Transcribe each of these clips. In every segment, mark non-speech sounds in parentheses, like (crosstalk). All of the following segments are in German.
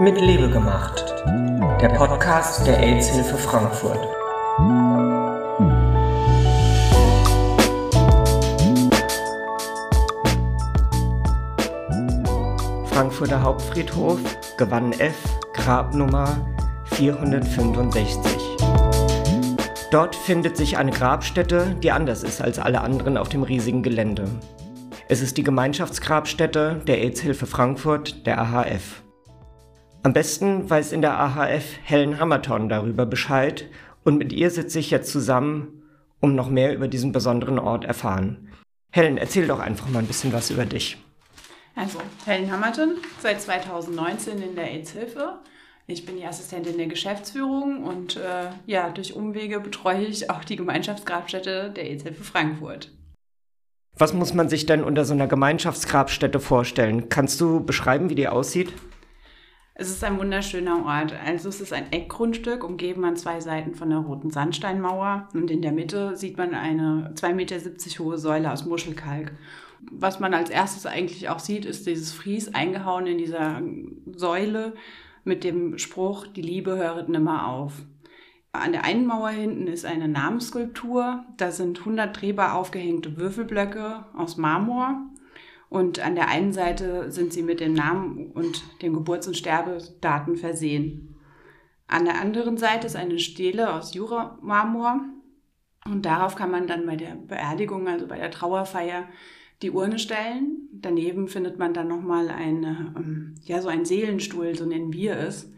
Mit Liebe gemacht. Der Podcast der AIDS-Hilfe Frankfurt. Frankfurter Hauptfriedhof, Gewann F, Grabnummer 465. Dort findet sich eine Grabstätte, die anders ist als alle anderen auf dem riesigen Gelände. Es ist die Gemeinschaftsgrabstätte der AIDS-Hilfe Frankfurt, der AHF. Am besten weiß in der AHF Helen Hammerton darüber Bescheid und mit ihr sitze ich jetzt zusammen, um noch mehr über diesen besonderen Ort erfahren. Helen, erzähl doch einfach mal ein bisschen was über dich. Also, Helen Hammerton, seit 2019 in der AIDS-Hilfe. Ich bin die Assistentin der Geschäftsführung und äh, ja, durch Umwege betreue ich auch die Gemeinschaftsgrabstätte der AIDS-Hilfe Frankfurt. Was muss man sich denn unter so einer Gemeinschaftsgrabstätte vorstellen? Kannst du beschreiben, wie die aussieht? Es ist ein wunderschöner Ort. Also es ist ein Eckgrundstück, umgeben an zwei Seiten von einer roten Sandsteinmauer. Und in der Mitte sieht man eine 2,70 Meter hohe Säule aus Muschelkalk. Was man als erstes eigentlich auch sieht, ist dieses Fries eingehauen in dieser Säule mit dem Spruch, die Liebe höret nimmer auf. An der einen Mauer hinten ist eine Namensskulptur. Da sind 100 drehbar aufgehängte Würfelblöcke aus Marmor. Und an der einen Seite sind sie mit dem Namen und den Geburts- und Sterbedaten versehen. An der anderen Seite ist eine Stele aus Jura-Marmor. Und darauf kann man dann bei der Beerdigung, also bei der Trauerfeier, die Urne stellen. Daneben findet man dann nochmal eine, ähm, ja, so einen Seelenstuhl, so nennen wir es.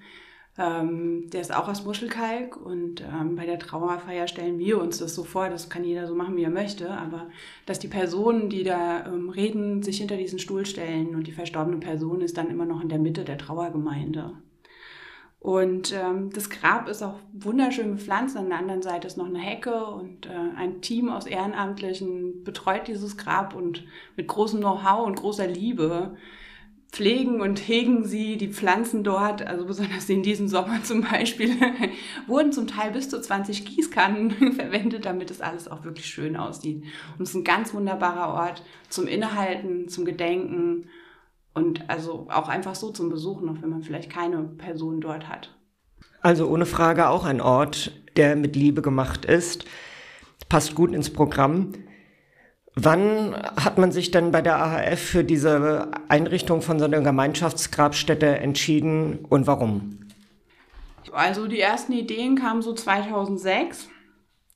Ähm, der ist auch aus Muschelkalk und ähm, bei der Trauerfeier stellen wir uns das so vor, das kann jeder so machen, wie er möchte, aber dass die Personen, die da ähm, reden, sich hinter diesen Stuhl stellen und die verstorbene Person ist dann immer noch in der Mitte der Trauergemeinde. Und ähm, das Grab ist auch wunderschön bepflanzt. An der anderen Seite ist noch eine Hecke und äh, ein Team aus Ehrenamtlichen betreut dieses Grab und mit großem Know-how und großer Liebe pflegen und hegen sie die Pflanzen dort, also besonders in diesem Sommer (laughs) zum Beispiel, wurden zum Teil bis zu 20 Gießkannen (laughs) verwendet, damit es alles auch wirklich schön aussieht. Und es ist ein ganz wunderbarer Ort zum Innehalten, zum Gedenken und also auch einfach so zum Besuchen, auch wenn man vielleicht keine Person dort hat. Also ohne Frage auch ein Ort, der mit Liebe gemacht ist. Passt gut ins Programm. Wann hat man sich denn bei der AHF für diese Einrichtung von so einer Gemeinschaftsgrabstätte entschieden und warum? Also die ersten Ideen kamen so 2006.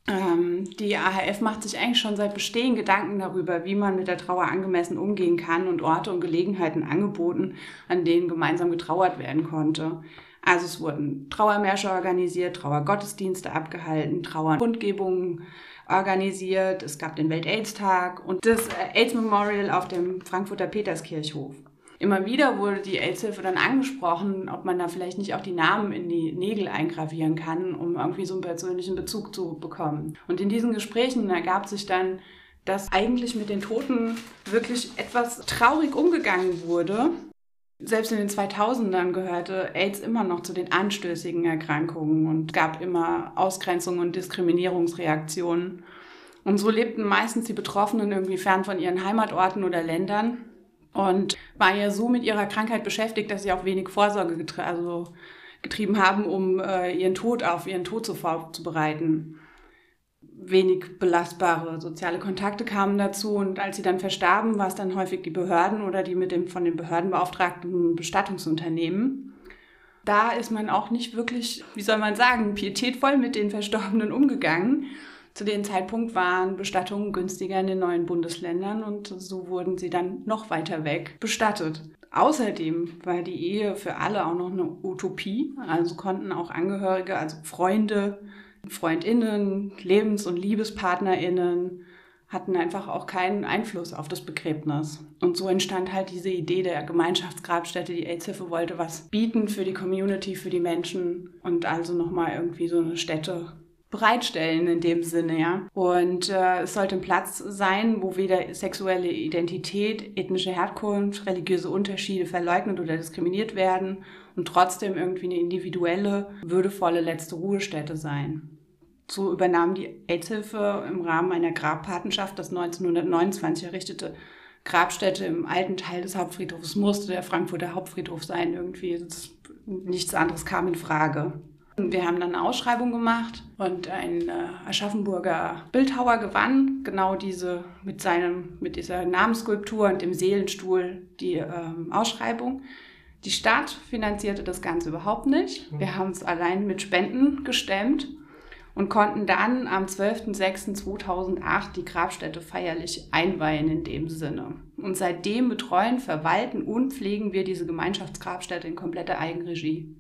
Ähm, die AHF macht sich eigentlich schon seit Bestehen Gedanken darüber, wie man mit der Trauer angemessen umgehen kann und Orte und Gelegenheiten angeboten, an denen gemeinsam getrauert werden konnte. Also es wurden Trauermärsche organisiert, Trauergottesdienste abgehalten, Trauerkundgebungen organisiert. Es gab den Welt-AIDS-Tag und das äh, AIDS-Memorial auf dem Frankfurter Peterskirchhof. Immer wieder wurde die AIDS-Hilfe dann angesprochen, ob man da vielleicht nicht auch die Namen in die Nägel eingravieren kann, um irgendwie so einen persönlichen Bezug zu bekommen. Und in diesen Gesprächen ergab sich dann, dass eigentlich mit den Toten wirklich etwas traurig umgegangen wurde selbst in den 2000ern gehörte AIDS immer noch zu den anstößigen Erkrankungen und gab immer Ausgrenzungen und Diskriminierungsreaktionen. Und so lebten meistens die Betroffenen irgendwie fern von ihren Heimatorten oder Ländern und waren ja so mit ihrer Krankheit beschäftigt, dass sie auch wenig Vorsorge getrie also getrieben haben, um äh, ihren Tod auf ihren Tod zu vorzubereiten wenig belastbare soziale Kontakte kamen dazu und als sie dann verstarben, war es dann häufig die Behörden oder die mit dem von den Behörden beauftragten Bestattungsunternehmen. Da ist man auch nicht wirklich, wie soll man sagen, pietätvoll mit den Verstorbenen umgegangen. Zu dem Zeitpunkt waren Bestattungen günstiger in den neuen Bundesländern und so wurden sie dann noch weiter weg bestattet. Außerdem war die Ehe für alle auch noch eine Utopie, also konnten auch Angehörige, also Freunde, Freundinnen, Lebens- und Liebespartnerinnen hatten einfach auch keinen Einfluss auf das Begräbnis. Und so entstand halt diese Idee der Gemeinschaftsgrabstätte. Die AIDS-Hilfe wollte was bieten für die Community, für die Menschen und also nochmal irgendwie so eine Stätte bereitstellen in dem Sinne, ja. Und äh, es sollte ein Platz sein, wo weder sexuelle Identität, ethnische Herkunft, religiöse Unterschiede verleugnet oder diskriminiert werden und trotzdem irgendwie eine individuelle, würdevolle letzte Ruhestätte sein. So übernahm die AIDS-Hilfe im Rahmen einer Grabpatenschaft das 1929 errichtete Grabstätte im alten Teil des Hauptfriedhofs musste der Frankfurter Hauptfriedhof sein irgendwie. Nichts anderes kam in Frage. Wir haben dann eine Ausschreibung gemacht und ein äh, Aschaffenburger Bildhauer gewann genau diese mit seinem mit dieser Namensskulptur und dem Seelenstuhl die ähm, Ausschreibung. Die Stadt finanzierte das Ganze überhaupt nicht. Wir mhm. haben es allein mit Spenden gestemmt und konnten dann am 12.06.2008 die Grabstätte feierlich einweihen in dem Sinne. Und seitdem betreuen, verwalten und pflegen wir diese Gemeinschaftsgrabstätte in kompletter Eigenregie.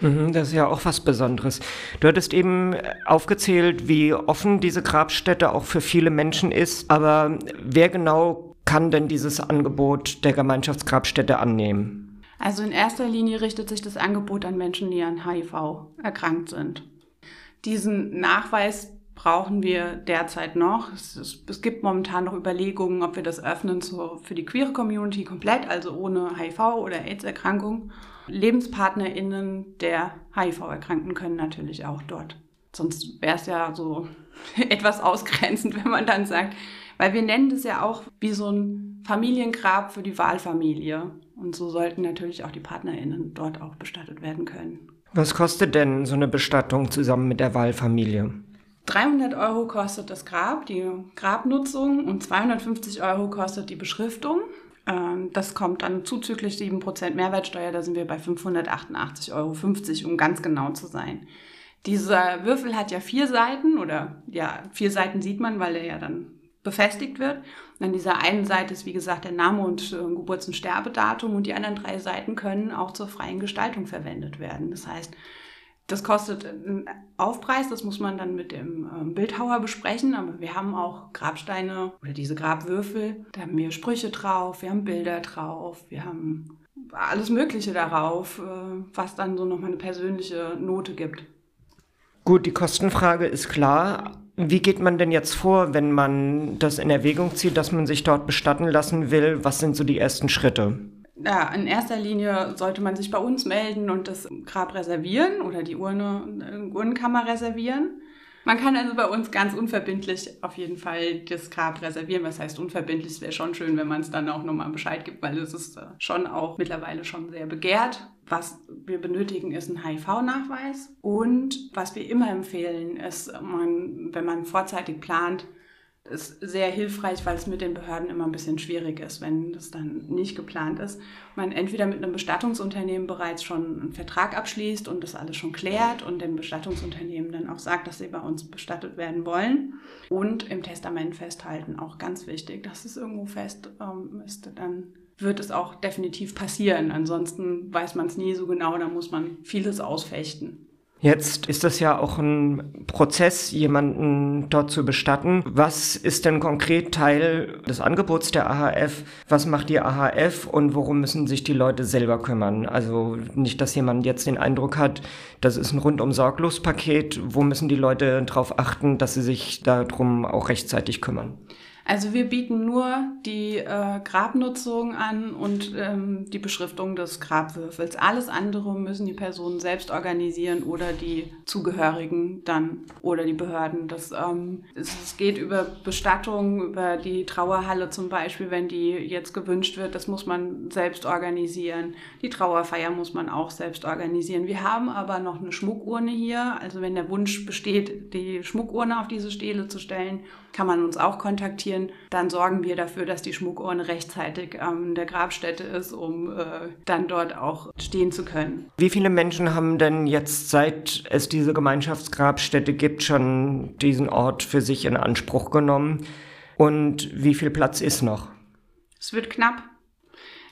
Mhm, das ist ja auch was Besonderes. Du hattest eben aufgezählt, wie offen diese Grabstätte auch für viele Menschen ist. Aber wer genau kann denn dieses Angebot der Gemeinschaftsgrabstätte annehmen? Also in erster Linie richtet sich das Angebot an Menschen, die an HIV erkrankt sind. Diesen Nachweis brauchen wir derzeit noch. Es, es, es, gibt momentan noch Überlegungen, ob wir das öffnen so für die queere Community komplett, also ohne HIV oder AIDS-Erkrankung. LebenspartnerInnen der HIV-Erkrankten können natürlich auch dort. Sonst wäre es ja so (laughs) etwas ausgrenzend, wenn man dann sagt, weil wir nennen das ja auch wie so ein Familiengrab für die Wahlfamilie. Und so sollten natürlich auch die PartnerInnen dort auch bestattet werden können. Was kostet denn so eine Bestattung zusammen mit der Wahlfamilie? 300 Euro kostet das Grab, die Grabnutzung und 250 Euro kostet die Beschriftung. Ähm, das kommt dann zuzüglich 7% Mehrwertsteuer, da sind wir bei 588,50 Euro, um ganz genau zu sein. Dieser Würfel hat ja vier Seiten oder ja, vier Seiten sieht man, weil er ja dann befestigt wird. An dieser einen Seite ist, wie gesagt, der Name und äh, Geburts- und Sterbedatum und die anderen drei Seiten können auch zur freien Gestaltung verwendet werden. Das heißt, das kostet einen Aufpreis, das muss man dann mit dem ähm, Bildhauer besprechen, aber wir haben auch Grabsteine oder diese Grabwürfel, da haben wir Sprüche drauf, wir haben Bilder drauf, wir haben alles Mögliche darauf, äh, was dann so nochmal eine persönliche Note gibt. Gut, die Kostenfrage ist klar. Wie geht man denn jetzt vor, wenn man das in Erwägung zieht, dass man sich dort bestatten lassen will? Was sind so die ersten Schritte? ja, in erster Linie sollte man sich bei uns melden und das Grab reservieren oder die Urne, äh, Urnenkammer reservieren. Man kann also bei uns ganz unverbindlich auf jeden Fall das Grab reservieren. Was heißt unverbindlich? Es wäre schon schön, wenn man es dann auch nochmal Bescheid gibt, weil es ist äh, schon auch mittlerweile schon sehr begehrt. Was wir benötigen, ist ein HIV-Nachweis. Und was wir immer empfehlen, ist, man, wenn man vorzeitig plant, ist sehr hilfreich, weil es mit den Behörden immer ein bisschen schwierig ist, wenn das dann nicht geplant ist. Man entweder mit einem Bestattungsunternehmen bereits schon einen Vertrag abschließt und das alles schon klärt und dem Bestattungsunternehmen dann auch sagt, dass sie bei uns bestattet werden wollen und im Testament festhalten, auch ganz wichtig, dass es irgendwo fest ähm, ist, dann wird es auch definitiv passieren. Ansonsten weiß man es nie so genau, da muss man vieles ausfechten. Jetzt ist das ja auch ein Prozess, jemanden dort zu bestatten. Was ist denn konkret Teil des Angebots der AHF? Was macht die AHF und worum müssen sich die Leute selber kümmern? Also nicht, dass jemand jetzt den Eindruck hat, das ist ein rundum sorglos Paket. Wo müssen die Leute darauf achten, dass sie sich darum auch rechtzeitig kümmern? Also wir bieten nur die äh, Grabnutzung an und ähm, die Beschriftung des Grabwürfels. Alles andere müssen die Personen selbst organisieren oder die Zugehörigen dann oder die Behörden. Das, ähm, es, es geht über Bestattung, über die Trauerhalle zum Beispiel, wenn die jetzt gewünscht wird. Das muss man selbst organisieren. Die Trauerfeier muss man auch selbst organisieren. Wir haben aber noch eine Schmuckurne hier. Also wenn der Wunsch besteht, die Schmuckurne auf diese Stele zu stellen, kann man uns auch kontaktieren. Dann sorgen wir dafür, dass die Schmuckurne rechtzeitig an der Grabstätte ist, um äh, dann dort auch stehen zu können. Wie viele Menschen haben denn jetzt, seit es diese Gemeinschaftsgrabstätte gibt, schon diesen Ort für sich in Anspruch genommen? Und wie viel Platz ist noch? Es wird knapp.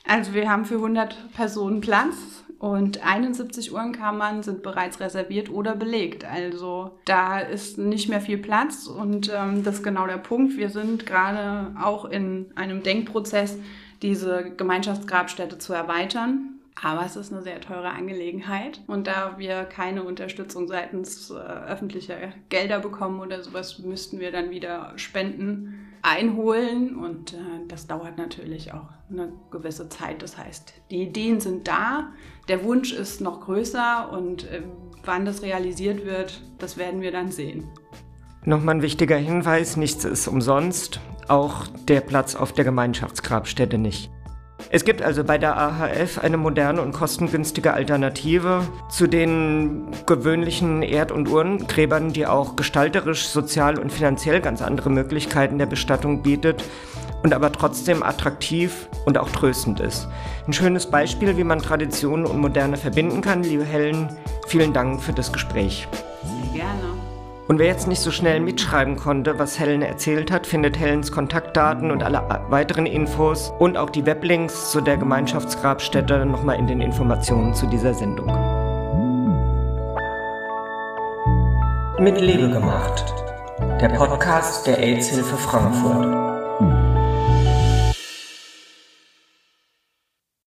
Also wir haben für 100 Personen Platz und 71 Uhrenkammern sind bereits reserviert oder belegt. Also da ist nicht mehr viel Platz und ähm, das ist genau der Punkt. Wir sind gerade auch in einem Denkprozess, diese Gemeinschaftsgrabstätte zu erweitern. Aber es ist eine sehr teure Angelegenheit. Und da wir keine Unterstützung seitens äh, öffentlicher Gelder bekommen oder sowas, müssten wir dann wieder Spenden einholen. Und äh, das dauert natürlich auch eine gewisse Zeit. Das heißt, die Ideen sind da, der Wunsch ist noch größer und äh, wann das realisiert wird, das werden wir dann sehen. Nochmal ein wichtiger Hinweis, nichts ist umsonst, auch der Platz auf der Gemeinschaftsgrabstätte nicht. Es gibt also bei der AHF eine moderne und kostengünstige Alternative zu den gewöhnlichen Erd- und Urnengräbern, die auch gestalterisch, sozial und finanziell ganz andere Möglichkeiten der Bestattung bietet und aber trotzdem attraktiv und auch tröstend ist. Ein schönes Beispiel, wie man Tradition und Moderne verbinden kann. Liebe Helen, vielen Dank für das Gespräch. Gerne. Und wer jetzt nicht so schnell mitschreiben konnte, was Helen erzählt hat, findet Helens Kontaktdaten und alle weiteren Infos und auch die Weblinks zu der Gemeinschaftsgrabstätte nochmal in den Informationen zu dieser Sendung. Mit Liebe gemacht. Der Podcast der AIDS-Hilfe Frankfurt.